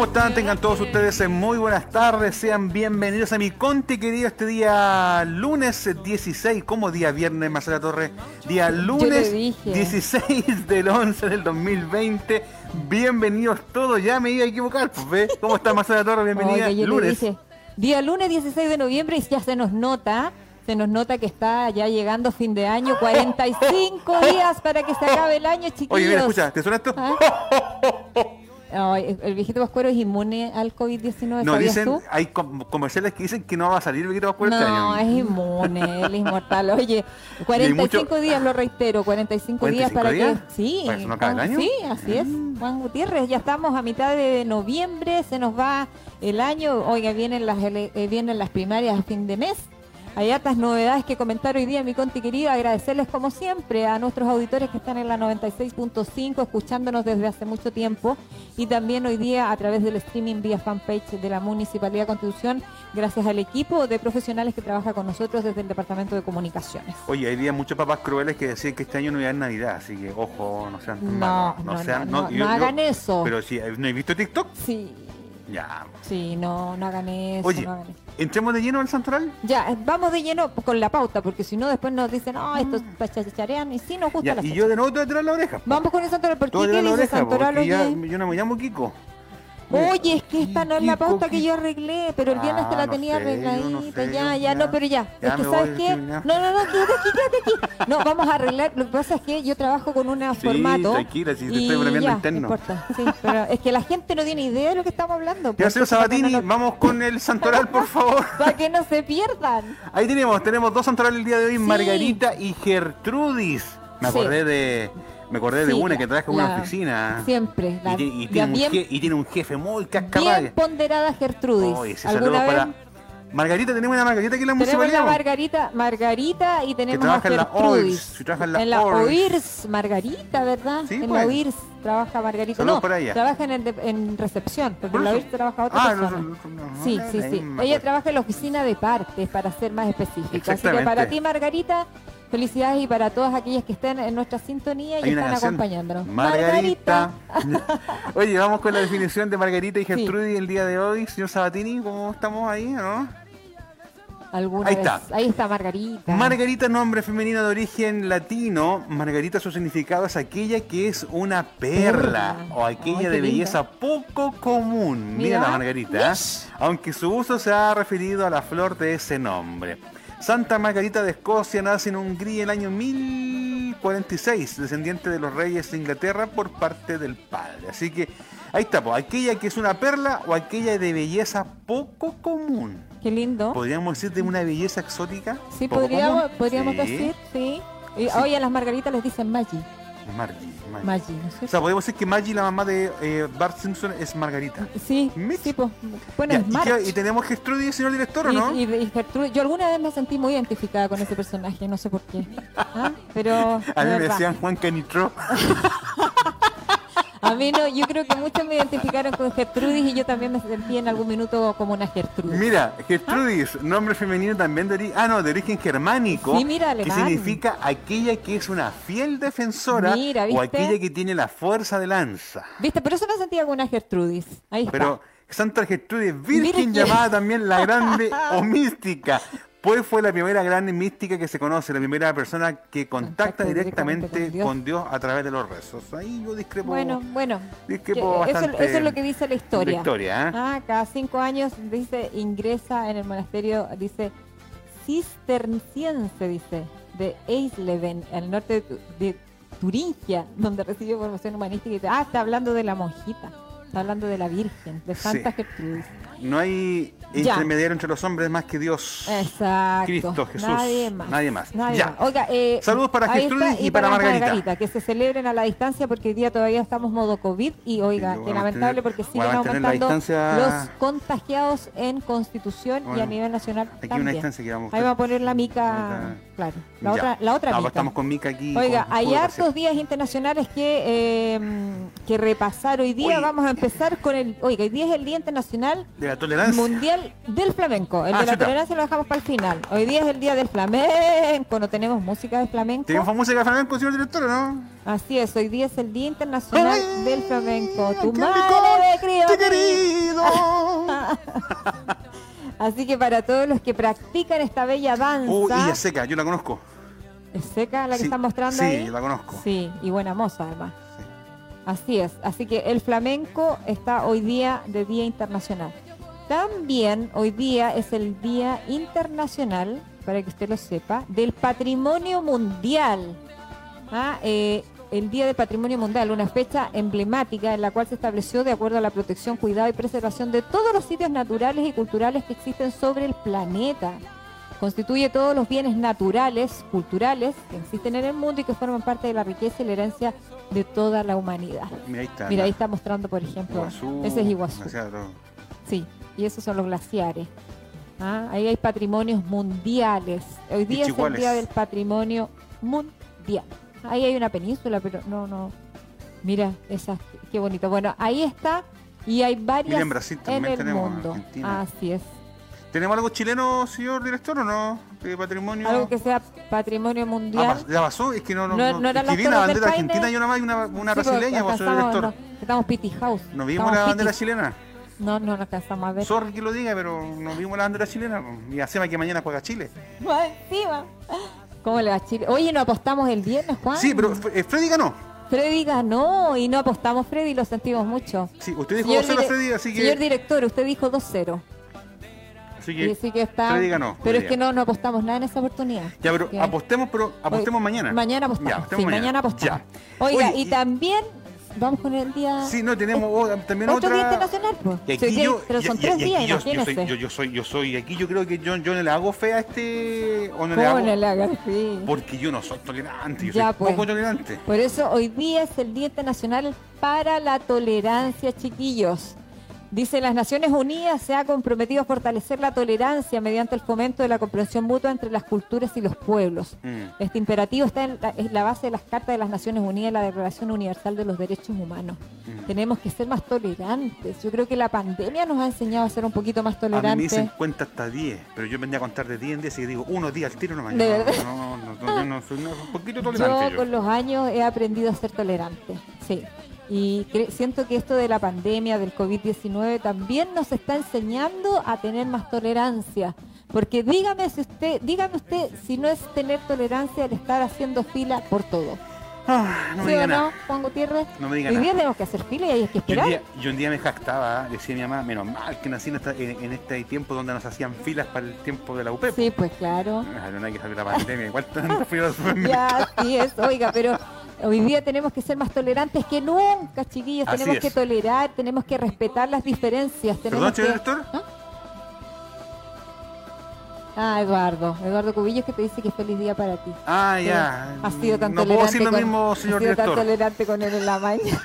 ¿Cómo están? Tengan todos ustedes muy buenas tardes. Sean bienvenidos a mi Conti querido este día lunes 16, como día viernes, Marcela Torres. Día lunes 16 del 11 del 2020. Bienvenidos todos. Ya me iba a equivocar. Pues, ¿ves? ¿Cómo está Marcela Torres? Bienvenida. lunes. día lunes 16 de noviembre y ya se nos nota se nos nota que está ya llegando fin de año, 45 días para que se acabe el año, chiquillos. Oye, mira, escucha, ¿te suena esto? ¿Ah? el viejito Pascuero es inmune al COVID-19. No, dicen, hay comerciales que dicen que no va a salir el viejito Pascuero este año. No, es inmune, él es inmortal. Oye, 45 días, lo reitero, 45, días para que. Sí, sí, así es. Mm. Juan Gutiérrez, ya estamos a mitad de noviembre, se nos va el año. Oiga, vienen las, eh, vienen las primarias a fin de mes. Hay hartas novedades que comentar hoy día, mi conti querido. Agradecerles como siempre a nuestros auditores que están en la 96.5, escuchándonos desde hace mucho tiempo. Y también hoy día a través del streaming vía fanpage de la Municipalidad de Constitución, gracias al equipo de profesionales que trabaja con nosotros desde el Departamento de Comunicaciones. Oye, hay día muchos papás crueles que decían que este año no iba a Navidad, así que ojo, no sean tan no, No, no, hagan eso. Pero sí, ¿no he visto TikTok? Sí. Ya. Sí, no, no hagan eso. Oye, ¿entremos de lleno al santoral? Ya, vamos de lleno con la pauta, porque si no después nos dicen, no, estos chacharean y sí nos gusta ya, Y yo de nuevo te voy a tirar la oreja. Vamos con el santoral, ¿por qué? ¿Qué dice santoral? yo no me llamo Kiko. Oye, es que esta no es la pauta que yo arreglé, pero el viernes te la ah, tenía arregladita, ya, ya, no, pero ya. es que, ¿sabes qué? No, no, no, quédate aquí, quédate aquí. No, vamos a arreglar. Lo que pasa es que yo trabajo con un formato. Tranquila, si te estoy premiando interno. No importa, sí, pero es que la gente no tiene idea de lo que estamos hablando. Ya, señor Sabatini, vamos con el santoral, por favor. Para que no se pierdan. Ahí tenemos, tenemos dos santorales el día de hoy, Margarita y Gertrudis. Me acordé de me acordé de una que trabaja en una oficina. Siempre. y, tiene un jefe muy cascabal. Bien ponderada Gertrudis. Oh, ¿Alguna vez? para Margarita, tenemos una Margarita aquí en la municipalidad. Tenemos la Margarita, Margarita y tenemos a Gertrudis. En la, trabaja en la, la OIRS. Margarita, ¿verdad? en pues. la OIRS trabaja Margarita. no, trabaja en, en recepción, porque en la OIRS trabaja otra ah, persona. sí, sí, sí. Ella trabaja en la oficina de partes, para ser más específica. Así que para ti, Margarita, Felicidades y para todas aquellas que estén en nuestra sintonía y están acompañándonos. Margarita. Oye, vamos con la definición de Margarita y Gertrudis el día de hoy. Señor Sabatini, ¿cómo estamos ahí? ¿no? ahí está. Ahí está Margarita. Margarita, nombre femenino de origen latino. Margarita, su significado es aquella que es una perla, o aquella de belleza poco común. Mira, la Margarita. ¿eh? Aunque su uso se ha referido a la flor de ese nombre. Santa Margarita de Escocia nace en Hungría en el año 1046, descendiente de los reyes de Inglaterra por parte del padre. Así que ahí está, pues, aquella que es una perla o aquella de belleza poco común. Qué lindo. ¿Podríamos decir de una belleza exótica? Sí, podríamos, podríamos decir, sí. Y hoy a las margaritas les dicen Maggi. Maggi. Maggie. O sea, podemos decir que Maggie, la mamá de eh, Bart Simpson, es Margarita. Sí, sí pues, bueno, es ¿y, tenemos Gertrudis, señor director, ¿o no? Y, y, yo alguna vez me sentí muy identificada con ese personaje, no sé por qué. ¿Ah? Pero. A mí me decían Juan Canitro. A mí no, yo creo que muchos me identificaron con Gertrudis y yo también me sentí en algún minuto como una Gertrudis. Mira, Gertrudis, nombre femenino también de origen, ah, no, de origen germánico. Sí, mira, Que significa aquella que es una fiel defensora o aquella que tiene la fuerza de lanza. ¿Viste? Por eso me sentía como una Gertrudis. Ahí está. Pero Santa Gertrudis, virgen llamada también la grande o mística, pues fue la primera gran mística que se conoce, la primera persona que contacta directamente, con, Dios. a través de los rezos. Ahí yo discrepo. Bueno, bueno. Discrepo eso, es lo que dice la historia. La historia, ¿eh? Ah, cada cinco años dice ingresa en el monasterio, dice cisterciense, dice, de Eisleben, el norte de, Turingia, donde recibió formación humanística. Y dice, ah, está hablando de la monjita, está hablando de la Virgen, de Santa Gertrudis. No hay intermediario entre los hombres más que Dios. Exacto. Cristo, Jesús. Nadie más. Nadie más. ya. Oiga, eh, Saludos para Gertrudis y, para, Margarita. Que se celebren a la distancia porque hoy día todavía estamos modo COVID y oiga, que lamentable porque siguen aumentando los contagiados en Constitución y a nivel nacional aquí también. Una distancia que vamos Ahí va a poner la mica, claro. La otra, la otra mica. estamos con mica aquí. Oiga, hay hartos días internacionales que, eh, que repasar hoy día. Vamos a empezar con el, oiga, hoy día es el Día Internacional de la Tolerancia. Mundial del Flamenco. El ah, de la tolerancia lo dejamos para el final. Hoy día es el día del flamenco. No tenemos música de flamenco. ¿Tenemos música de flamenco, señor director, no? Así es, hoy día es el Día Internacional del Flamenco. Tu madre me crió Así que para todos los que practican esta bella danza. Uy, uh, es seca, yo la conozco. ¿Es seca la que están mostrando ahí? Sí, la conozco. Sí, y buena moza además. Así es. Así que el flamenco está hoy día de Día Internacional. También hoy día es el Día Internacional, para que usted lo sepa, del Patrimonio Mundial. ¿Ah? Eh, el Día del Patrimonio Mundial, una fecha emblemática en la cual se estableció de acuerdo a la protección, cuidado y preservación de todos los sitios naturales y culturales que existen sobre el planeta. Constituye todos los bienes naturales, culturales que existen en el mundo y que forman parte de la riqueza y la herencia de toda la humanidad. Mira, ahí está, Mira, ahí está mostrando, por ejemplo, ese es Iguazú. Sí, y esos son los glaciares. Ah, ahí hay patrimonios mundiales. Hoy día es el Día del Patrimonio Mundial. Ahí hay una península, pero no, no. Mira, esa, qué bonito. Bueno, ahí está y hay varias en, Brasil también el tenemos, mundo. Así es. ¿Tenemos algo chileno, señor director, o no? De patrimonio. Algo que sea patrimonio mundial. Ah, ya pasó, es que no. no, no, no era la bandera argentina y una más y una, una pues, brasileña, vos, señor director. No, estamos Pity House. ¿No vimos la bandera chilena? No, no la alcanzamos a ver. Sorry que lo diga, pero no vimos la bandera chilena. Y hacemos que mañana juega Chile. encima. ¿Cómo le va a Chile? Oye, ¿no apostamos el viernes, Juan? Sí, pero eh, Freddy ganó. Freddy ganó y no apostamos Freddy, lo sentimos mucho. Sí, usted dijo 2-0 Freddy, así que... Señor director, usted dijo 2-0. Así que, que está, Freddy ganó. Pero es que no, no apostamos nada en esa oportunidad. Ya, pero apostemos, pero apostemos mañana. Mañana apostamos. sí, mañana, apostamos. Oiga, y también Vamos con el día. Sí, no, tenemos también otro día internacional, pues. pero son tres días, yo, yo, soy, yo, yo, soy, yo soy, aquí yo creo que yo, yo no le hago fe a este. O no le hago, no le hagas fe? Porque yo no soy tolerante, yo soy pues. poco tolerante. Por eso hoy día es el Día Internacional para la Tolerancia, chiquillos. Dice, las Naciones Unidas se ha comprometido a fortalecer la tolerancia mediante el fomento de la comprensión mutua entre las culturas y los pueblos. Mm. Este imperativo está en la, base de las Cartas de las Naciones Unidas y la Declaración Universal de los Derechos Humanos. Mm. Tenemos que ser más tolerantes. Yo creo que la pandemia nos ha enseñado a ser un poquito más tolerantes. A mí me dicen cuenta hasta 10, pero yo vendría a contar de 10 en 10 y digo unos días al tiro no mañana. ¿De verdad? No, no, no, no soy un poquito tolerante. yo con los años he aprendido a ser tolerante, sí. Y siento que esto de la pandemia, del COVID-19, también nos está enseñando a tener más tolerancia. Porque dígame si usted, dígame usted si no es tener tolerancia el estar haciendo fila por todo. Ah, no me diga no, Juan Gutiérrez? No me diga Hoy día tenemos que hacer fila y hay que esperar. Yo un día, me jactaba, decía mi mamá, menos mal que nací en, este tiempo donde nos hacían filas para el tiempo de la UP. Sí, pues claro. Ah, no, hay que saber la pandemia, igual tanto fila Ya, sí es, oiga, pero Hoy día tenemos que ser más tolerantes que nunca, chiquillos. tenemos que tolerar, tenemos que respetar las diferencias. Tenemos ¿Perdón, director? ¿Ah? Ah, Eduardo. Eduardo Cubillos que te dice que feliz día para ti. Ah, ya. Ha sido tan no tolerante. Puedo decir lo mismo, señor has sido tan tolerante con él en la mañana.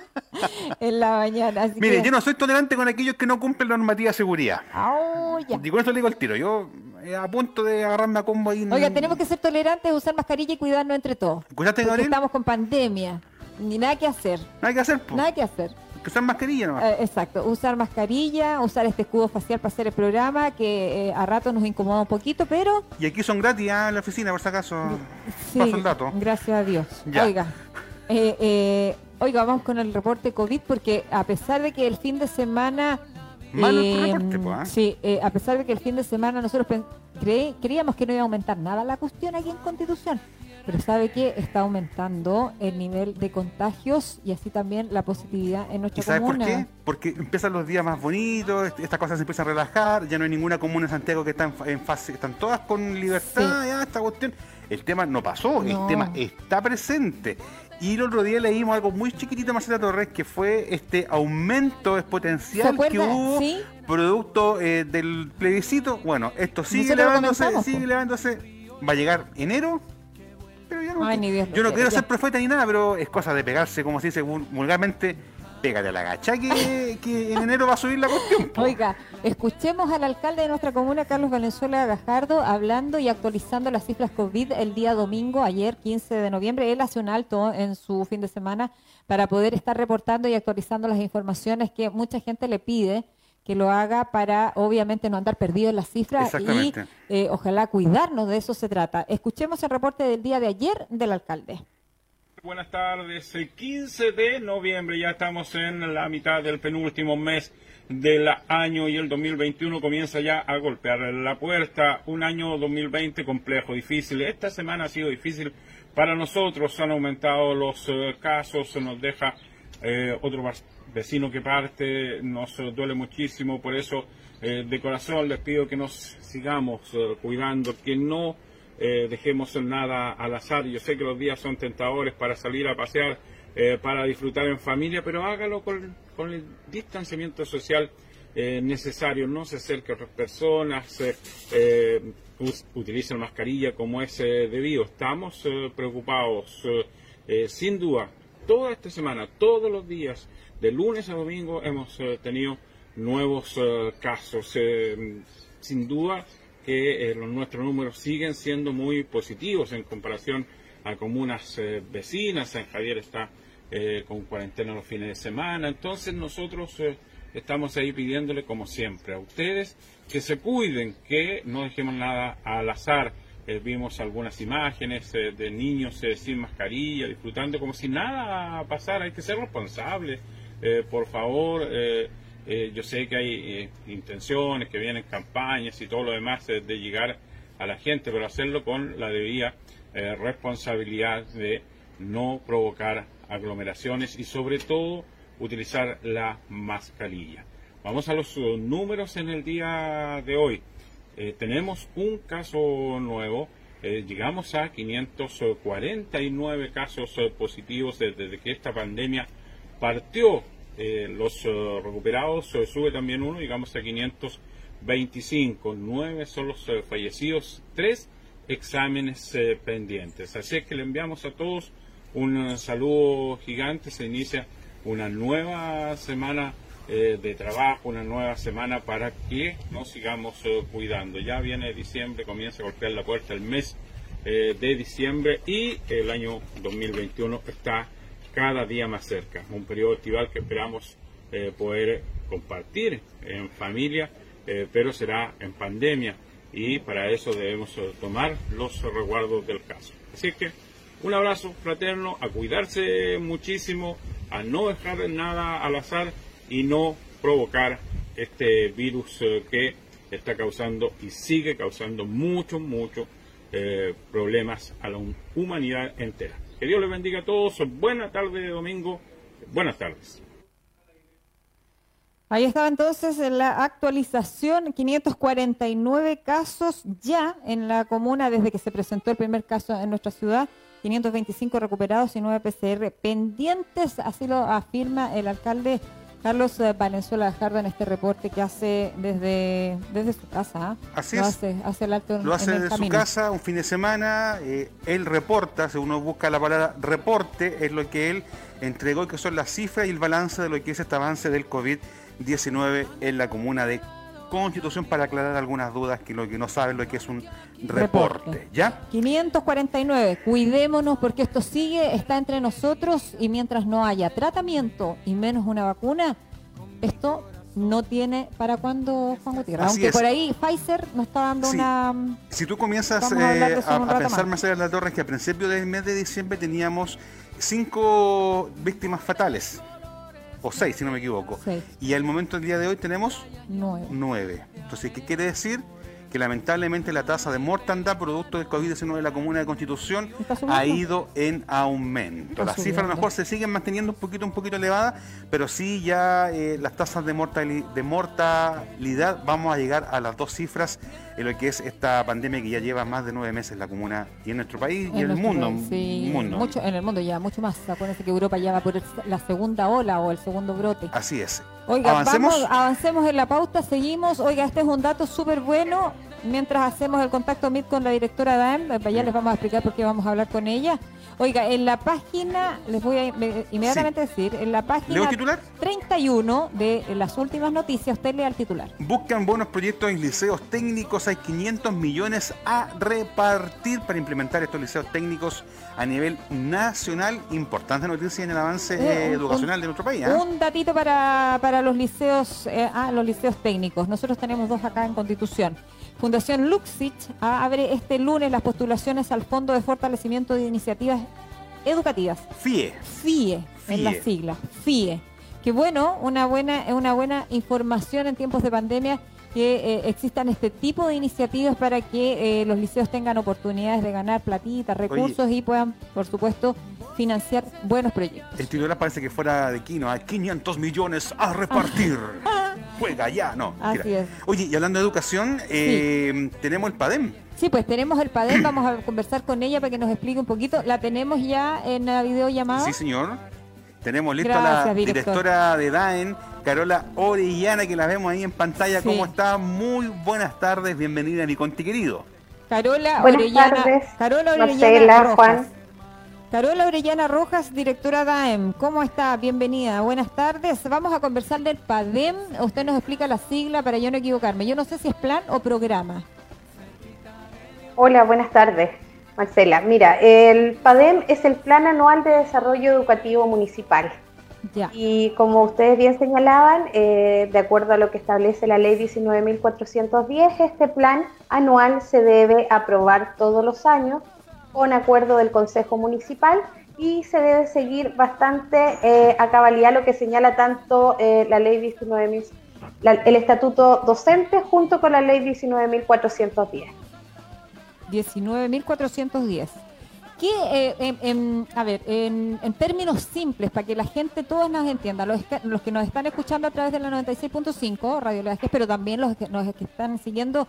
en la mañana. Mire, yo no soy tolerante con aquellos que no cumplen la normativa de seguridad. Oh, ya. Y con esto le digo el tiro. Yo eh, a punto de agarrarme a combo ahí. Oiga, tenemos que ser tolerantes, usar mascarilla y cuidarnos entre todos. Cuídate, Gabriel. Estamos con pandemia. Ni nada que hacer. Nada que hacer, Nada que hacer. Que usar mascarilla ¿no? Eh, exacto, usar mascarilla, usar este escudo facial para hacer el programa, que eh, a rato nos incomoda un poquito, pero... Y aquí son gratis ¿ah? en la oficina, por si acaso. Sí, el dato. gracias a Dios. Oiga, oiga, vamos con el reporte COVID, porque a pesar de que el fin de semana eh, Sí, eh, a pesar de que el fin de semana nosotros creíamos que no iba a aumentar nada la cuestión aquí en Constitución, pero sabe que está aumentando el nivel de contagios y así también la positividad en nuestra ¿Y sabes por qué? Porque empiezan los días más bonitos, estas cosas se empiezan a relajar, ya no hay ninguna comuna en Santiago que está en, fase, están todas con libertad, ya esta cuestión. El tema no pasó, el tema está presente. Y el otro día leímos algo muy chiquitito, Marcela Torres, que fue este aumento exponencial que hubo producto eh, del plebiscito. Bueno, esto sigue elevándose, sigue elevándose. Va a llegar enero. Pero yo no, yo no quiero ser profeta ni nada, pero es cosa de pegarse, como se dice vulgarmente, pégate a la gacha que, que en enero va a subir la cuestión. Oiga, escuchemos al alcalde de nuestra comuna, Carlos Valenzuela Gajardo, hablando y actualizando las cifras COVID el día domingo, ayer 15 de noviembre. Él hace un alto en su fin de semana para poder estar reportando y actualizando las informaciones que mucha gente le pide que lo haga para obviamente no andar perdido en las cifras y eh, ojalá cuidarnos, de eso se trata. Escuchemos el reporte del día de ayer del alcalde. buenas tardes. El 15 de noviembre ya estamos en la mitad del penúltimo mes del año y el 2021 comienza ya a golpear la puerta. Un año 2020 complejo, difícil. Esta semana ha sido difícil para nosotros. Han aumentado los eh, casos, se nos deja eh, otro vecino que parte, nos duele muchísimo. Por eso, eh, de corazón, les pido que nos sigamos cuidando, que no dejemos nada al azar. Yo sé que los días son tentadores para salir a pasear eh, para disfrutar en familia, pero hágalo con, el distanciamiento social eh, necesario. No se acerque a otras personas, eh, utilicen mascarilla como es debido. Estamos preocupados, sin duda, toda esta semana, todos los días, de lunes a domingo, hemos tenido nuevos casos. sin duda que nuestros números siguen siendo muy positivos en comparación a comunas vecinas. San Javier está eh, con cuarentena los fines de semana. Entonces nosotros eh, estamos ahí pidiéndole, como siempre, a ustedes que se cuiden, que no dejemos nada al azar. Eh, vimos algunas imágenes de niños sin mascarilla, disfrutando como si nada pasara. Hay que ser responsables, por favor. yo sé que hay intenciones, que vienen campañas y todo lo demás de llegar a la gente, pero hacerlo con la debida responsabilidad de no provocar aglomeraciones y sobre todo utilizar la mascarilla. Vamos a los uh, números en el día de hoy. Eh, tenemos un caso nuevo, eh, llegamos a 549 casos uh, positivos desde, que esta pandemia partió. Eh, los recuperados sube también uno, llegamos a 525, nueve son los fallecidos, tres exámenes pendientes. Así es que le enviamos a todos un saludo gigante, se inicia una nueva semana eh, de trabajo, una nueva semana para que nos sigamos eh, cuidando. Ya viene diciembre, comienza a golpear la puerta el mes eh, de diciembre y el año 2021 está cada día más cerca. Un periodo estival que esperamos poder compartir en familia, pero será en pandemia y para eso debemos tomar los resguardos del caso. Así que un abrazo fraterno, a cuidarse muchísimo, a no dejar nada al azar y no provocar este virus eh, que está causando y sigue causando muchos, muchos eh, problemas a la humanidad entera. Que Dios les bendiga a todos. Buena tarde de domingo. Buenas tardes. Ahí estaba entonces la actualización, 549 casos ya en la comuna desde que se presentó el primer caso en nuestra ciudad. 525 recuperados y 9 PCR pendientes, así lo afirma el alcalde Carlos eh, Valenzuela Jardo en este reporte que hace desde, desde su casa. ¿ah? Así lo Hace, hace el alto lo hace desde su casa un fin de semana. Eh, él reporta, si uno busca la palabra reporte, es lo que él entregó, que son las cifras y el balance de lo que es este avance del COVID-19 en la comuna de Constitución para aclarar algunas dudas que lo que no saben lo que es un reporte, ¿ya? 549. Cuidémonos porque esto sigue, está entre nosotros y mientras no haya tratamiento y menos una vacuna, esto no tiene para cuándo Juan Gutiérrez. Aunque por ahí Pfizer nos está dando una. Si tú comienzas eh, a, pensar más allá de la torre, que a principios del mes de diciembre teníamos cinco víctimas fatales o seis, si no me equivoco. Y al momento del día de hoy tenemos nueve. nueve. Entonces, ¿qué quiere decir? que lamentablemente la tasa de mortandad producto del COVID-19 en la Comuna de Constitución ha ido en aumento. Las cifras a lo mejor se siguen manteniendo un poquito, un poquito elevadas, pero sí ya eh, las tasas de, de mortalidad vamos a llegar a las dos cifras en lo que es esta pandemia que ya lleva más de nueve meses la comuna y en nuestro país y en el mundo. Mucho, en el mundo ya, mucho más. Acuérdense que Europa ya va por la segunda ola o el segundo brote. Así es. Oiga, ¿Avancemos? Vamos, avancemos en la pauta, seguimos. Oiga, este es un dato súper bueno. Mientras hacemos el contacto MIT con la directora DAEM, eh, ya les vamos a explicar por qué vamos a hablar con ella. Oiga, en la página, les voy a inmediatamente decir, en la página 31 de las últimas noticias, usted lea el titular. Buscan buenos proyectos en liceos técnicos, hay 500 millones a repartir para implementar estos liceos técnicos a nivel nacional. Importante noticia en el avance eh, educacional de nuestro país. ¿ah? Un datito para, para los liceos, eh, ah, los liceos técnicos. Nosotros tenemos dos acá en Constitución. Fundación Luxich abre este lunes las postulaciones al Fondo de Fortalecimiento de Iniciativas educativas. FIE. FIE, en la sigla, FIE. Que bueno, una buena, una buena información en tiempos de pandemia que eh, existan este tipo de iniciativas para que eh, los liceos tengan oportunidades de ganar platita, recursos y puedan, por supuesto, financiar buenos proyectos. El titular parece que fuera de Kino, a 500 millones a repartir. Juega ya, no. Así es. Oye, y hablando de educación, eh, tenemos el PADEM. Sí, pues tenemos el PADEM, vamos a conversar con ella para que nos explique un poquito. La tenemos ya en la videollamada. Sí, señor. Tenemos lista la directora de DAEN, Carola Orellana, que la vemos ahí en pantalla. ¿Cómo está? Muy buenas tardes, bienvenida a mi conti querido. Carola Orellana. Carola Orellana Rojas. Juan. Carola Orellana Rojas, directora DAEM. ¿Cómo está? Bienvenida. Buenas tardes. Vamos a conversar del PADEM. Usted nos explica la sigla para yo no equivocarme. Yo no sé si es plan o programa. Hola, buenas tardes. Marcela, mira, el PADEM es el Plan Anual de Desarrollo Educativo Municipal. Y como ustedes bien señalaban, eh, de acuerdo a lo que establece la ley 19.410, este plan anual se debe aprobar todos los años con acuerdo del Consejo Municipal y se debe seguir bastante eh, a cabalidad lo que señala tanto eh, la ley 19.000, el estatuto docente junto con la ley 19.410. 19.410. ¿Qué, eh, a ver, en, términos simples, para que la gente, todos nos entienda, los, los que nos están escuchando a través de la 96.5, Radio Leajes, pero también los que nos están siguiendo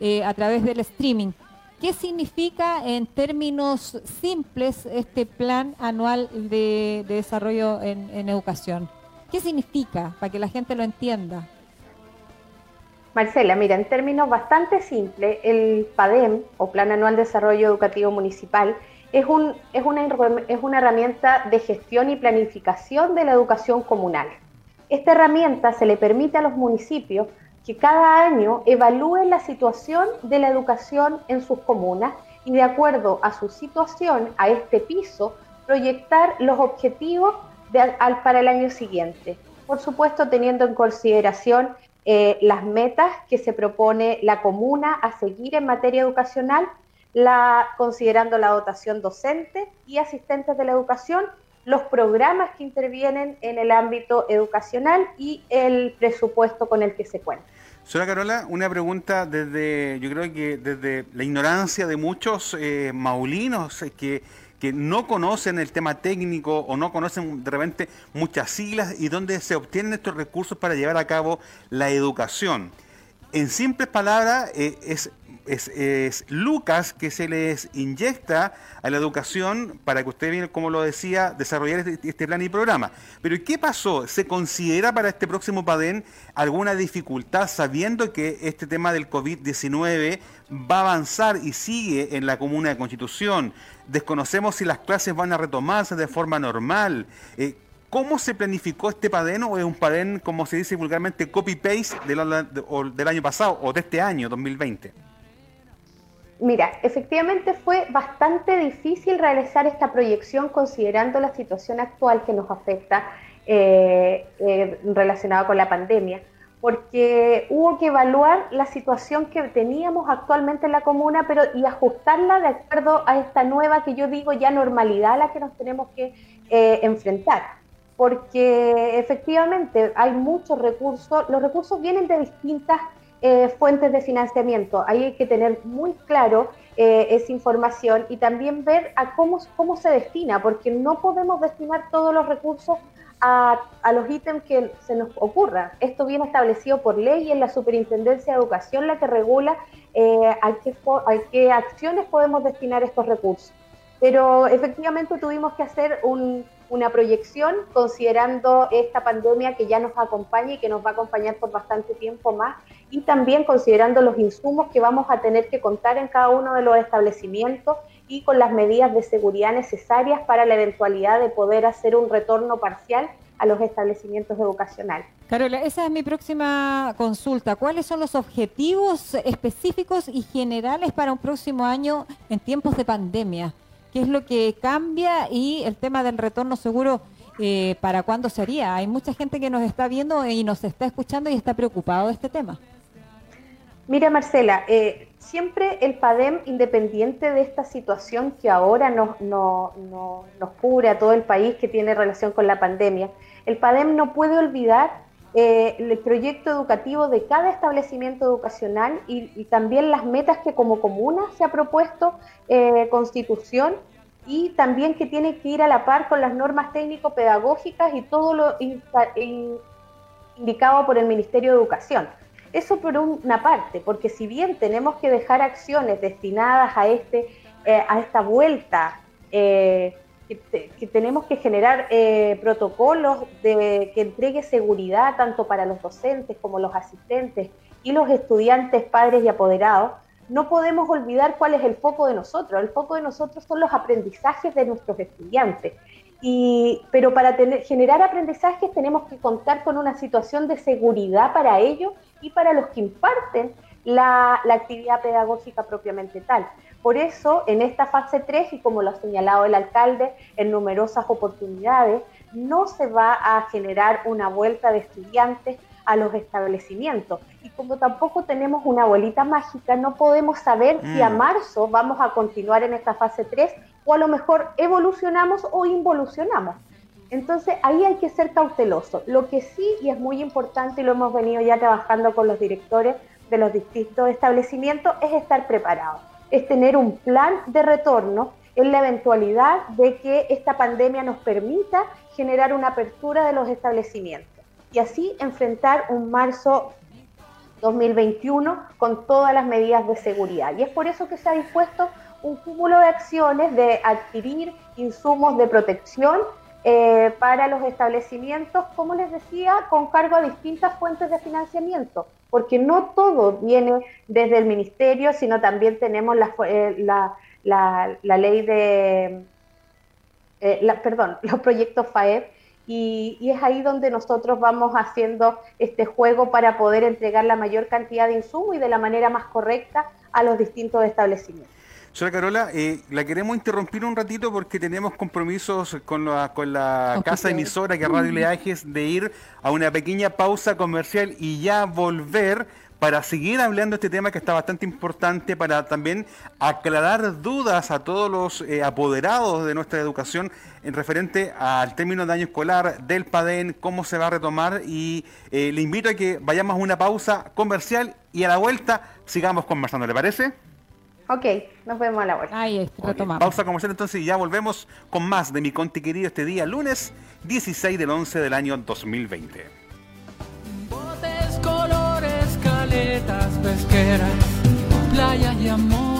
eh, a través del streaming, ¿qué significa en términos simples este plan anual de, desarrollo en educación? ¿Qué significa, para que la gente lo entienda? Marcela, mira, en términos bastante simples, el PADEM, o Plan Anual de Desarrollo Educativo Municipal, es, un, es, una, es una herramienta de gestión y planificación de la educación comunal. Esta herramienta se le permite a los municipios que cada año evalúen la situación de la educación en sus comunas y de acuerdo a su situación, a este piso, proyectar los objetivos para el año siguiente. Por supuesto, teniendo en consideración eh, las metas que se propone la comuna a seguir en materia educacional, considerando la dotación docente y asistentes de la educación, los programas que intervienen en el ámbito educacional y el presupuesto con el que se cuenta. Señora Carola, una pregunta desde, yo creo que desde la ignorancia de muchos eh, maulinos que que no conocen el tema técnico o no conocen de repente muchas siglas y dónde se obtienen estos recursos para llevar a cabo la educación. En simples palabras, eh, es Lucas que se les inyecta a la educación para que usted, como lo decía, desarrollar este, este, plan y programa. Pero ¿qué pasó? ¿Se considera para este próximo PADEN alguna dificultad sabiendo que este tema del COVID-19 va a avanzar y sigue en la comuna de Constitución? Desconocemos si las clases van a retomarse de forma normal. Eh, ¿Cómo se planificó este PADEN o es un PADEN, como se dice vulgarmente, copy-paste del, del año pasado o de este año, 2020? Mira, efectivamente fue bastante difícil realizar esta proyección considerando la situación actual que nos afecta eh, eh, relacionada con la pandemia, porque hubo que evaluar la situación que teníamos actualmente en la comuna pero y ajustarla de acuerdo a esta nueva que yo digo ya normalidad a la que nos tenemos que eh, enfrentar porque efectivamente hay muchos recursos, los recursos vienen de distintas eh, fuentes de financiamiento. Ahí hay que tener muy claro eh, esa información y también ver a cómo, cómo se destina, porque no podemos destinar todos los recursos a, a, los ítems que se nos ocurra. Esto viene establecido por ley y en la Superintendencia de Educación la que regula eh, a, qué, a qué acciones podemos destinar estos recursos. Pero efectivamente tuvimos que hacer un, una proyección considerando esta pandemia que ya nos acompaña y que nos va a acompañar por bastante tiempo más y también considerando los insumos que vamos a tener que contar en cada uno de los establecimientos y con las medidas de seguridad necesarias para la eventualidad de poder hacer un retorno parcial a los establecimientos educacionales. Carola, esa es mi próxima consulta. ¿Cuáles son los objetivos específicos y generales para un próximo año en tiempos de pandemia? Qué es lo que cambia y el tema del retorno seguro, eh, ¿para cuándo sería? Hay mucha gente que nos está viendo y nos está escuchando y está preocupado de este tema. Mira, Marcela, eh, siempre el PADEM, independiente de esta situación que ahora nos, nos cubre a todo el país que tiene relación con la pandemia, el PADEM no puede olvidar eh, el proyecto educativo de cada establecimiento educacional y, también las metas que como comuna se ha propuesto eh, Constitución y también que tiene que ir a la par con las normas técnico-pedagógicas y todo lo indicado por el Ministerio de Educación. Eso por una parte, porque si bien tenemos que dejar acciones destinadas a, este, eh, a esta vuelta que, tenemos que generar eh, protocolos de, que entregue seguridad tanto para los docentes como los asistentes y los estudiantes, padres y apoderados, no podemos olvidar cuál es el foco de nosotros. El foco de nosotros son los aprendizajes de nuestros estudiantes. Y, pero para generar aprendizajes tenemos que contar con una situación de seguridad para ellos y para los que imparten la, la actividad pedagógica propiamente tal. Por eso, en esta fase 3, y como lo ha señalado el alcalde en numerosas oportunidades, no se va a generar una vuelta de estudiantes a los establecimientos. Y como tampoco tenemos una bolita mágica, no podemos saber si a mm. marzo vamos a continuar en esta fase 3 o a lo mejor evolucionamos o involucionamos. Entonces ahí hay que ser cauteloso. Lo que sí, y es muy importante, y lo hemos venido ya trabajando con los directores de los distintos establecimientos, es estar preparados es tener un plan de retorno en la eventualidad de que esta pandemia nos permita generar una apertura de los establecimientos y así enfrentar un marzo 2021 con todas las medidas de seguridad. Y es por eso que se ha dispuesto un cúmulo de acciones de adquirir insumos de protección eh, para los establecimientos, como les decía, con cargo a distintas fuentes de financiamiento porque no todo viene desde el ministerio, sino también tenemos la, eh, la, ley de, eh, perdón, los proyectos FAEP, y, y, es ahí donde nosotros vamos haciendo este juego para poder entregar la mayor cantidad de insumos y de la manera más correcta a los distintos establecimientos. Señora Carola, eh, la queremos interrumpir un ratito porque tenemos compromisos con la, con la casa emisora que es Radio Leajes de ir a una pequeña pausa comercial y ya volver para seguir hablando de este tema que está bastante importante, para también aclarar dudas a todos los eh, apoderados de nuestra educación en referente al término de año escolar, del PADEN, cómo se va a retomar y eh, le invito a que vayamos a una pausa comercial y a la vuelta sigamos conversando, ¿le parece? Ok, nos vemos a la vuelta. Ahí retomamos. Pausa comercial entonces y ya volvemos con más de mi conti querido este día, lunes 16 del 11 del año 2020. Botes, colores, caletas, pesqueras, playa y amores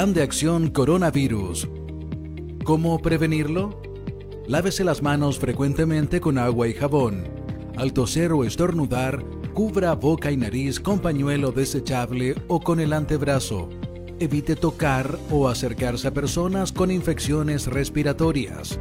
Plan de acción coronavirus. ¿Cómo prevenirlo? Lávese las manos frecuentemente con agua y jabón. Al toser o estornudar, cubra boca y nariz con pañuelo desechable o con el antebrazo. Evite tocar o acercarse a personas con infecciones respiratorias.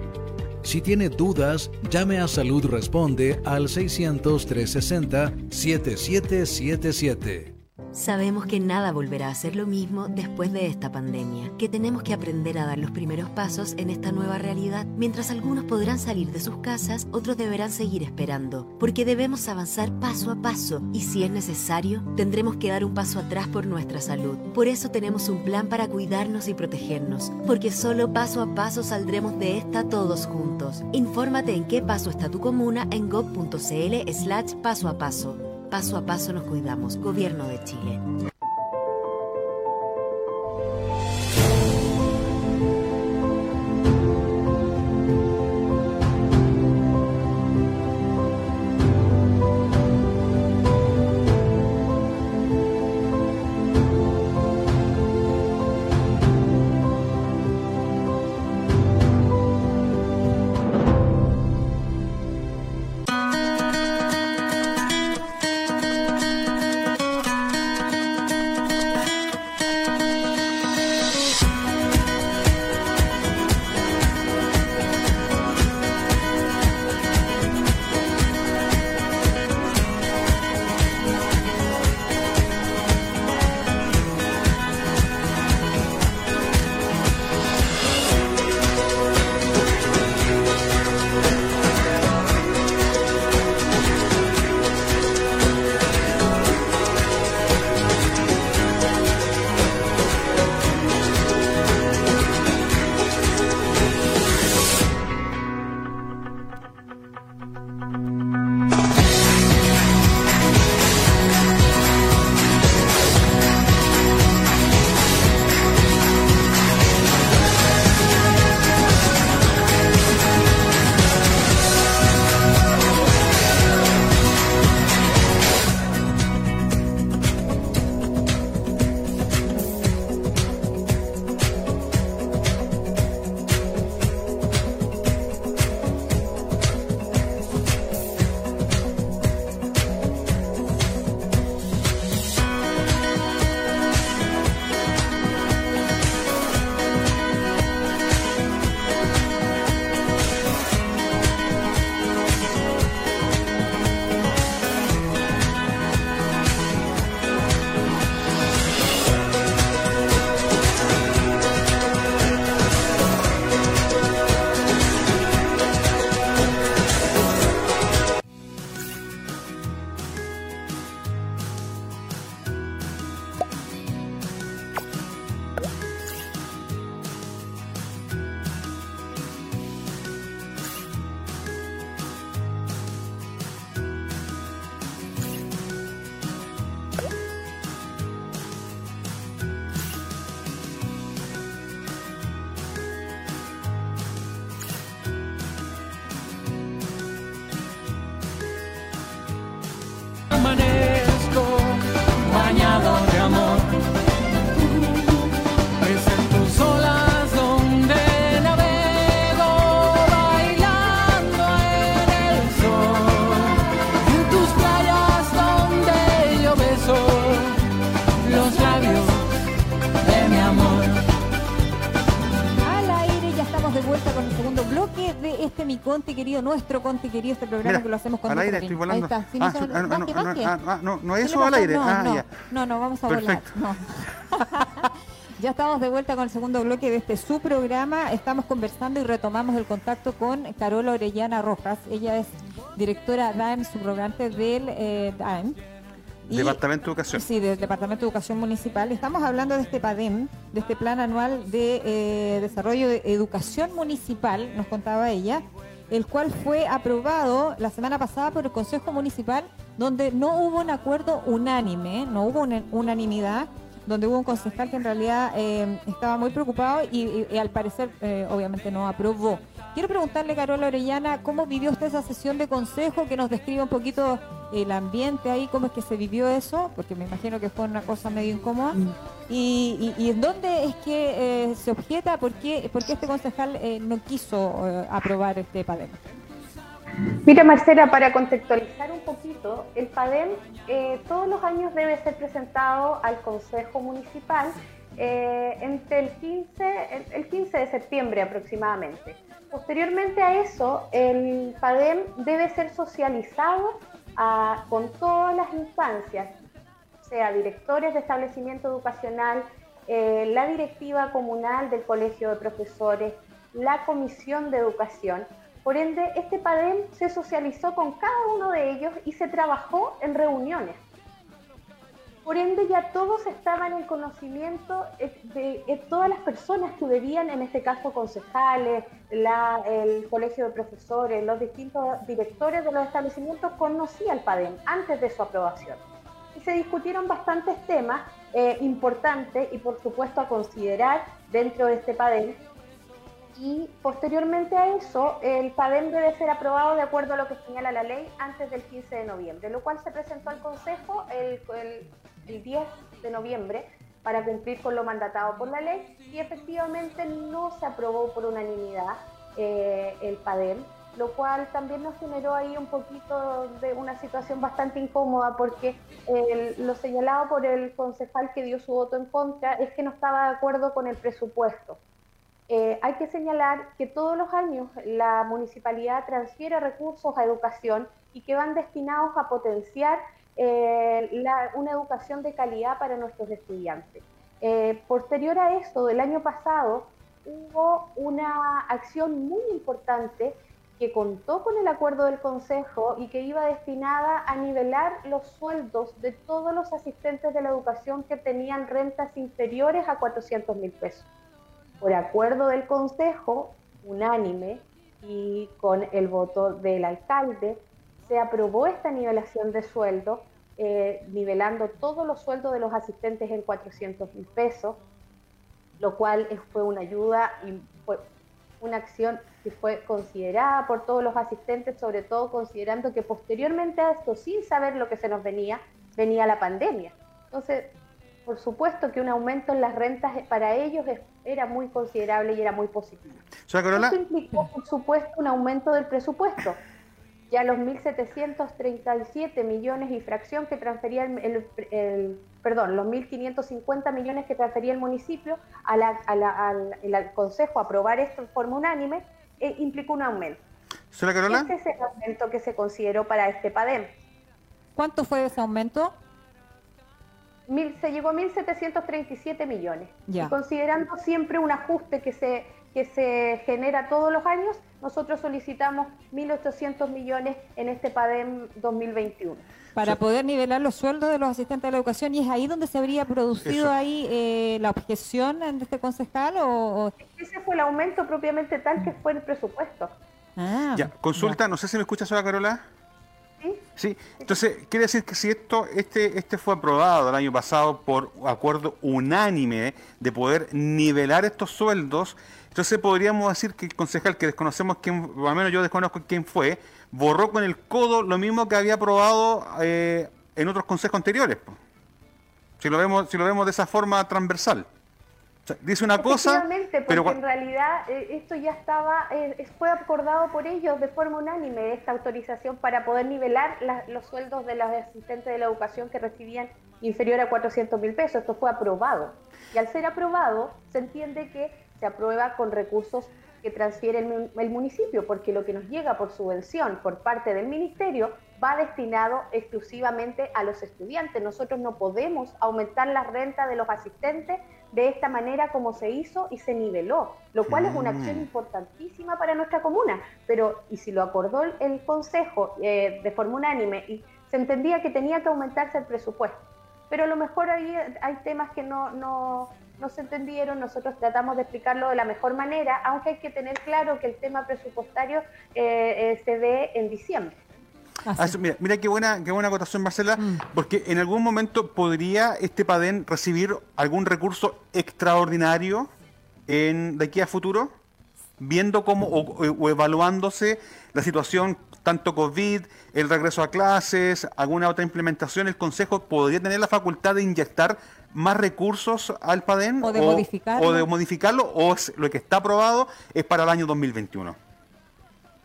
Si tiene dudas, llame a Salud Responde al 600 360 7777. Sabemos que nada volverá a ser lo mismo después de esta pandemia, que tenemos que aprender a dar los primeros pasos en esta nueva realidad. Mientras algunos podrán salir de sus casas, otros deberán seguir esperando, porque debemos avanzar paso a paso y si es necesario, tendremos que dar un paso atrás por nuestra salud. Por eso tenemos un plan para cuidarnos y protegernos, porque solo paso a paso saldremos de esta todos juntos. Infórmate en qué paso está tu comuna en gov.cl slash paso a paso. Paso a paso nos cuidamos. Gobierno de Chile. Nuestro Conti querido, este programa que lo hacemos con Al aire estoy volando. Ahí está. ah, no, no, ah, ah, no, no, eso al aire. No, ah, no, ya. no, no, vamos a volar. ya estamos de vuelta con el segundo bloque de este su programa. Estamos conversando y retomamos el contacto con Carola Orellana Rojas. Ella es directora DAEM, subrogante del eh, DAEM. Departamento de Educación. Sí, del Departamento de Educación Municipal. Estamos hablando de este PADEM, de este Plan Anual de eh, Desarrollo de Educación Municipal, nos contaba ella, el cual fue aprobado la semana pasada por el Consejo Municipal, donde no hubo un acuerdo unánime, no hubo una unanimidad, donde hubo un concejal que en realidad eh, estaba muy preocupado y, al parecer eh, obviamente no aprobó. Quiero preguntarle, Carola Orellana, ¿cómo vivió usted esa sesión de consejo? Que nos describa un poquito el ambiente ahí, cómo es que se vivió eso, porque me imagino que fue una cosa medio incómoda. Mm. Y, en dónde es que eh, se objeta, por qué, este concejal eh, no quiso eh, aprobar este PADEM. Mira, Marcela, para contextualizar un poquito, el PADEM todos los años debe ser presentado al Consejo Municipal entre el 15, el 15 de septiembre aproximadamente. Posteriormente a eso, el PADEM debe ser socializado con todas las instancias, sea, directores de establecimiento educacional, eh, la directiva comunal del colegio de profesores, la comisión de educación. Por ende, este PADEM se socializó con cada uno de ellos y se trabajó en reuniones. Por ende, ya todos estaban en conocimiento de, todas las personas que debían, en este caso concejales, el colegio de profesores, los distintos directores de los establecimientos conocían el PADEM antes de su aprobación. Y se discutieron bastantes temas eh, importantes y, por supuesto, a considerar dentro de este PADEM y posteriormente a eso, el PADEM debe ser aprobado de acuerdo a lo que señala la ley antes del 15 de noviembre, lo cual se presentó al Consejo el, 10 de noviembre para cumplir con lo mandatado por la ley y efectivamente no se aprobó por unanimidad eh, el PADEM, lo cual también nos generó ahí un poquito de una situación bastante incómoda porque lo señalado por el concejal que dio su voto en contra es que no estaba de acuerdo con el presupuesto. Eh, hay que señalar que todos los años la municipalidad transfiere recursos a educación y que van destinados a potenciar eh, una educación de calidad para nuestros estudiantes. Eh, posterior a esto, el año pasado hubo una acción muy importante que contó con el acuerdo del Consejo y que iba destinada a nivelar los sueldos de todos los asistentes de la educación que tenían rentas inferiores a 400 mil pesos por acuerdo del Consejo, unánime y con el voto del alcalde, se aprobó esta nivelación de sueldo, eh, nivelando todos los sueldos de los asistentes en 400 mil pesos, lo cual fue una ayuda y fue una acción que fue considerada por todos los asistentes, sobre todo considerando que posteriormente a esto, sin saber lo que se nos venía, venía la pandemia. Entonces, por supuesto que un aumento en las rentas para ellos era muy considerable y era muy positivo. Esto implicó, por supuesto, un aumento del presupuesto. Ya los 1.737 millones y fracción que transfería el, perdón, los 1.550 millones que transfería el municipio al, al, Consejo a aprobar esto en forma unánime, eh, implicó un aumento. Carola? Este es el aumento que se consideró para este PADEM. ¿Cuánto fue ese aumento? se llegó a 1.737 millones. Y considerando siempre un ajuste que se, que se genera todos los años, nosotros solicitamos 1.800 millones en este PADEM 2021. Para poder nivelar los sueldos de los asistentes de la educación, ¿y es ahí donde se habría producido ahí eh, la objeción de este concejal? O, Ese fue el aumento propiamente tal que fue el presupuesto. Ah, ya, consulta, no sé si me escuchas ahora, Carola. Sí, entonces quiere decir que si esto, este, este fue aprobado el año pasado por acuerdo unánime de poder nivelar estos sueldos, entonces podríamos decir que el concejal que desconocemos quién, o al menos yo desconozco quién fue, borró con el codo lo mismo que había aprobado eh, en otros consejos anteriores. Si lo vemos, si lo vemos de esa forma transversal dice una cosa, pero en realidad eh, esto ya estaba, eh, fue acordado por ellos de forma unánime esta autorización para poder nivelar los sueldos de los asistentes de la educación que recibían inferior a 400 mil pesos. Esto fue aprobado. Y al ser aprobado, se entiende que se aprueba con recursos que transfiere el, municipio, porque lo que nos llega por subvención por parte del ministerio va destinado exclusivamente a los estudiantes. Nosotros no podemos aumentar la renta de los asistentes de esta manera como se hizo y se niveló, lo cual es una acción mm. importantísima para nuestra comuna. Pero, y si lo acordó el, Consejo eh, de forma unánime, y se entendía que tenía que aumentarse el presupuesto. Pero a lo mejor ahí hay temas que no, no, no se entendieron, nosotros tratamos de explicarlo de la mejor manera, aunque hay que tener claro que el tema presupuestario eh, eh, se ve en diciembre. Ah, mira, mira qué buena, qué buena acotación, Marcela, mm. porque en algún momento podría este PADEN recibir algún recurso extraordinario en, de aquí a futuro, viendo cómo o, evaluándose la situación tanto COVID, el regreso a clases, alguna otra implementación, el Consejo podría tener la facultad de inyectar más recursos al PADEN o de, modificarlo. o de modificarlo o lo que está aprobado es para el año 2021.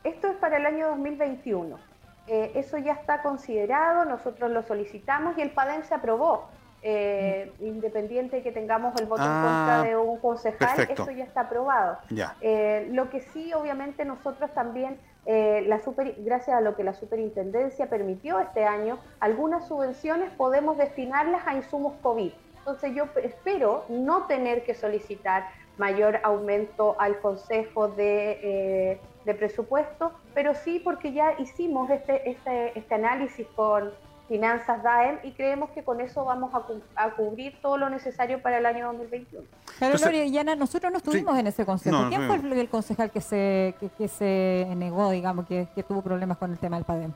Esto es para el año 2021. Eh, eso ya está considerado, nosotros lo solicitamos y el PADEN se aprobó. Eh, independiente de que tengamos el voto en contra ah, de un concejal, eso ya está aprobado. Eh, lo que sí, obviamente, nosotros también eh, la super, gracias a lo que la superintendencia permitió este año, algunas subvenciones podemos destinarlas a insumos COVID. Entonces yo espero no tener que solicitar mayor aumento al Consejo de, eh, Presupuesto, pero sí porque ya hicimos este, este, este análisis con Finanzas DAEM y creemos que con eso vamos a, cubrir todo lo necesario para el año 2021. Pero Yana, nosotros no estuvimos en ese consejo. ¿Quién fue el, concejal que se, que, se negó, digamos, que, que tuvo problemas con el tema del PADEM?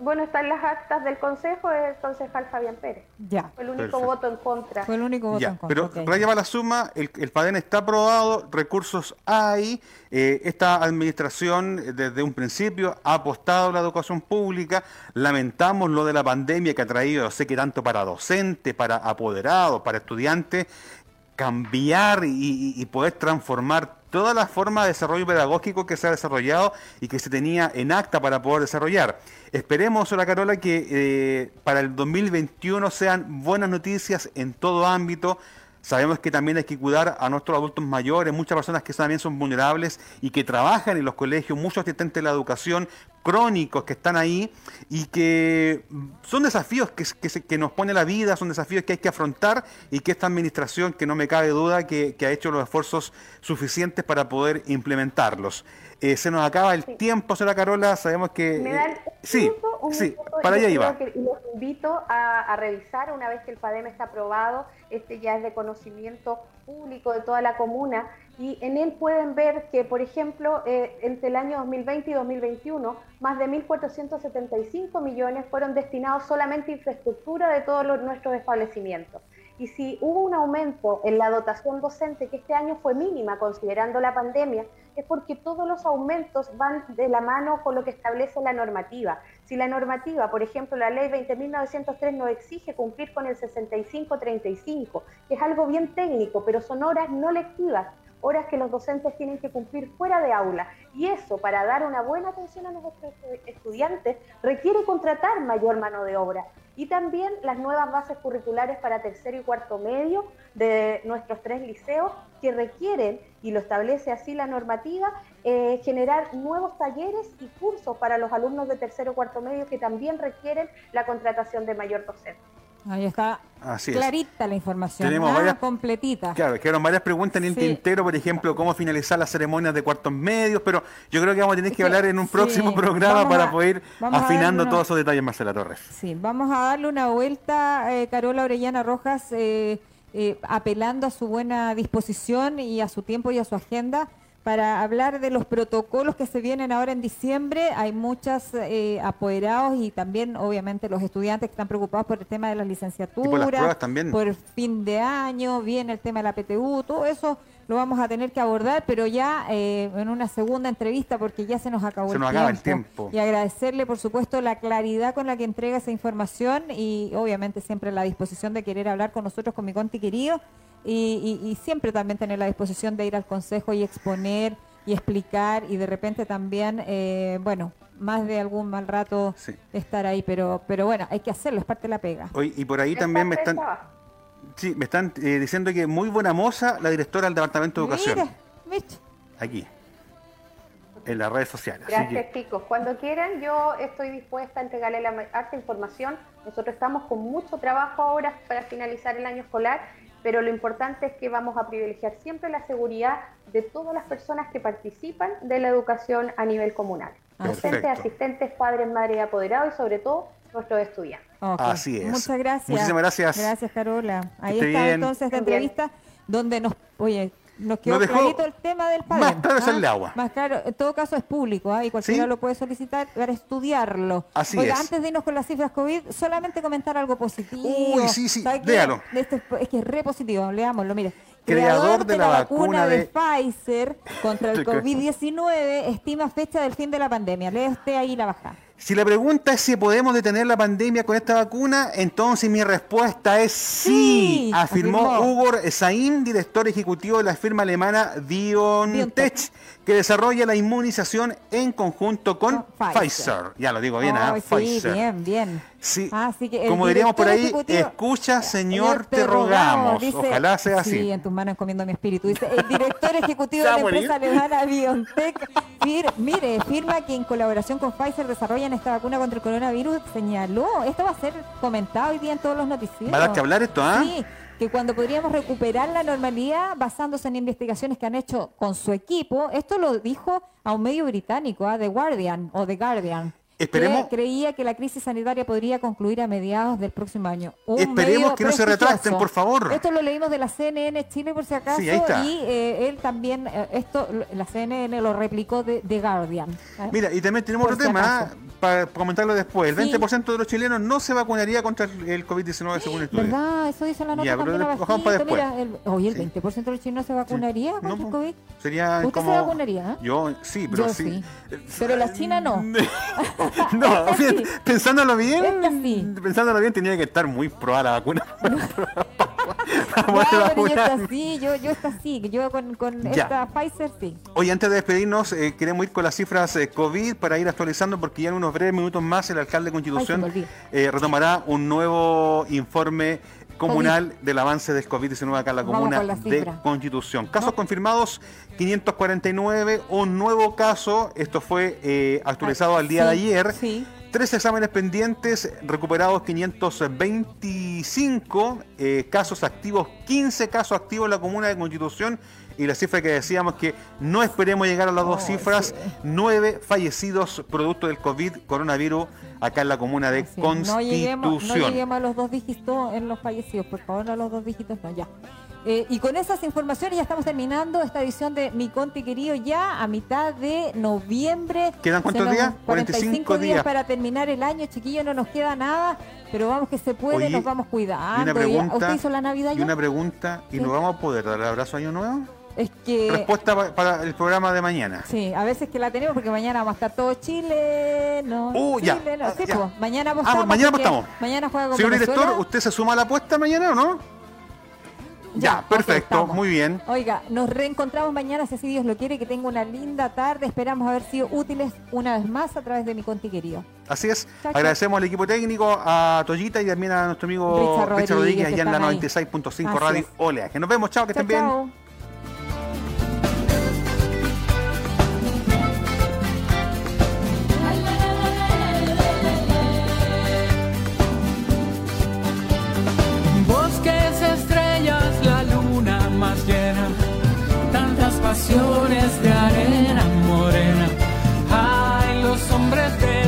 Bueno, están las actas del Consejo, es el concejal Fabián Pérez. Ya. Fue el único voto en contra. Fue el único voto en contra. Pero okay. raya la suma, el, el PADEN está aprobado, recursos hay, eh, esta administración eh, desde un principio ha apostado a la educación pública, lamentamos lo de la pandemia que ha traído, sé que tanto para docentes, para apoderados, para estudiantes, cambiar y, poder transformar toda la forma de desarrollo pedagógico que se ha desarrollado y que se tenía en acta para poder desarrollar. Esperemos, hola Carola, que eh, para el 2021 sean buenas noticias en todo ámbito. Sabemos que también hay que cuidar a nuestros adultos mayores, muchas personas que también son vulnerables y que trabajan en los colegios, muchos asistentes de la educación crónicos que están ahí y que son desafíos que, que, nos pone la vida, son desafíos que hay que afrontar y que esta administración, que no me cabe duda, que, ha hecho los esfuerzos suficientes para poder implementarlos. Eh, se nos acaba el tiempo, señora Carola, sabemos que... ¿Me dan eh, sí, sí, para allá iba. los invito a, a, revisar una vez que el PADEM está aprobado, este ya es de conocimiento público de toda la comuna, y en él pueden ver que, por ejemplo, eh, entre el año 2020 y 2021, más de 1.475 millones fueron destinados solamente a infraestructura de todos los, nuestros establecimientos. Y si hubo un aumento en la dotación docente, que este año fue mínima considerando la pandemia, es porque todos los aumentos van de la mano con lo que establece la normativa. Si la normativa, por ejemplo, la ley 20.903 nos exige cumplir con el 65-35, que es algo bien técnico, pero son horas no lectivas, horas que los docentes tienen que cumplir fuera de aula. Y eso, para dar una buena atención a nuestros estudiantes, requiere contratar mayor mano de obra. Y también las nuevas bases curriculares para tercero y cuarto medio de nuestros tres liceos que requieren, y lo establece así la normativa, eh, generar nuevos talleres y cursos para los alumnos de tercero y cuarto medio que también requieren la contratación de mayor docente. Ahí está clarita la información, Tenemos varias, completita. Claro, quedaron varias preguntas en el tintero, por ejemplo, cómo finalizar las ceremonias de cuartos medios, pero yo creo que vamos a tener que, hablar en un próximo programa para poder afinando todos esos detalles, Marcela Torres. Sí, vamos a darle una vuelta, eh, Carola Orellana Rojas, eh, eh, apelando a su buena disposición y a su tiempo y a su agenda para hablar de los protocolos que se vienen ahora en diciembre. Hay muchos eh, apoderados y también, obviamente, los estudiantes que están preocupados por el tema de las licenciaturas, también. por fin de año, viene el tema de la PTU, todo eso lo vamos a tener que abordar, pero ya eh, en una segunda entrevista porque ya se nos acabó se nos acaba el tiempo. Y agradecerle, por supuesto, la claridad con la que entrega esa información y obviamente siempre la disposición de querer hablar con nosotros, con mi conti querido y, siempre también tener la disposición de ir al consejo y exponer y explicar y de repente también, eh, bueno, más de algún mal rato estar ahí, pero pero bueno, hay que hacerlo, es parte de la pega. y por ahí también me están... Sí, me están eh, diciendo que muy buena moza la directora del Departamento de Educación. Mira, Aquí, en las redes sociales. Gracias, chicos. Cuando quieran, yo estoy dispuesta a entregarle la harta información. Nosotros estamos con mucho trabajo ahora para finalizar el año escolar, pero lo importante es que vamos a privilegiar siempre la seguridad de todas las personas que participan de la educación a nivel comunal. Docentes, asistentes, padres, madres y apoderados y sobre todo nuestros estudiantes. Así es. Muchas gracias. Muchísimas gracias. Gracias, Carola. Ahí está entonces la entrevista donde nos, oye, nos quedó clarito el tema del padre. Más claro es el agua. Más claro, en todo caso es público ¿ah? y cualquiera lo puede solicitar para estudiarlo. Así es. antes de irnos con las cifras COVID, solamente comentar algo positivo. Uy, sí, sí, léalo. Este es que es re positivo, leámoslo, mire. Creador, de, la, vacuna, de... Pfizer contra el COVID-19 estima fecha del fin de la pandemia. Lee usted ahí la baja. Si la pregunta es si podemos detener la pandemia con esta vacuna, entonces mi respuesta es sí, afirmó, Hugo Sain, director ejecutivo de la firma alemana BioNTech, que desarrolla la inmunización en conjunto con Pfizer. Ya lo digo bien, ¿ah? Pfizer. bien, bien. Sí, así que como diríamos por ahí, escucha, Señor, te, rogamos. Ojalá sea así. Sí, en tus manos encomiendo mi espíritu. Dice, el director ejecutivo de la empresa alemana BioNTech, mire, firma que en colaboración con Pfizer desarrollan esta vacuna contra el coronavirus. Señaló, esto va a ser comentado hoy día en todos los noticieros. ¿Va a dar que hablar esto, ah? Sí que cuando podríamos recuperar la normalidad basándose en investigaciones que han hecho con su equipo, esto lo dijo a un medio británico, a The Guardian o The Guardian. Esperemos. creía que la crisis sanitaria podría concluir a mediados del próximo año. Esperemos que no se retrasten, por favor. Esto lo leímos de la CNN Chile, por si acaso. y eh, él también, eh, esto, la CNN lo replicó de The Guardian. Mira, y también tenemos otro tema, para comentarlo después. El 20% de los chilenos no se vacunaría contra el COVID-19 según estudios. ¿Verdad? Eso dice la nota. Ya, pero para después. Mira, el, oye, el 20% de los chilenos se vacunaría contra el COVID. Sería ¿Usted se vacunaría? Yo sí, pero Yo sí. Pero la China no. no, pensándolo bien, pensándolo bien, tenía que estar muy probada la vacuna. yo está así, yo, yo está así, yo con, con esta Pfizer sí. Oye, antes de despedirnos, eh, queremos ir con las cifras eh, COVID para ir actualizando, porque ya en unos breves minutos más el alcalde de Constitución eh, retomará un nuevo informe comunal del avance del COVID-19 acá en la comuna de Constitución. Casos confirmados 549, un nuevo caso, esto fue eh, actualizado al día de ayer. Tres exámenes pendientes, recuperados 525, eh, casos activos, 15 casos activos en la comuna de Constitución y la cifra que decíamos que no esperemos llegar a las dos cifras, nueve fallecidos producto del COVID, coronavirus, acá en la comuna de Constitución. No lleguemos, no lleguemos, a los dos dígitos en los fallecidos, por favor, a los dos dígitos no, ya. Eh, y con esas informaciones ya estamos terminando esta edición de Mi Conti Querido ya a mitad de noviembre. ¿Quedan cuántos días? 45, días. para terminar el año, chiquillos, no nos queda nada, pero vamos que se puede, nos vamos cuidando. Y una pregunta, ¿Usted hizo la Navidad y una pregunta, ¿y nos vamos a poder dar el abrazo año nuevo? Es que... Respuesta para el programa de mañana. Sí, a veces que la tenemos porque mañana vamos a estar todo Chile. No, uh, ya. Sí, pues, mañana apostamos. Ah, mañana apostamos. Mañana juega con Señor director, ¿usted se suma a la apuesta mañana o no? Ya, perfecto, muy bien. Oiga, nos reencontramos mañana, si así Dios lo quiere, que tenga una linda tarde. Esperamos haber sido útiles una vez más a través de mi conti querido. Así es. Agradecemos al equipo técnico, a Toyita y también a nuestro amigo Richard Rodríguez, allá en la 96.5 Radio Oleaje. Nos vemos, chao, que estén bien. la luna más llena, tantas pasiones de arena morena. Ay, los hombres de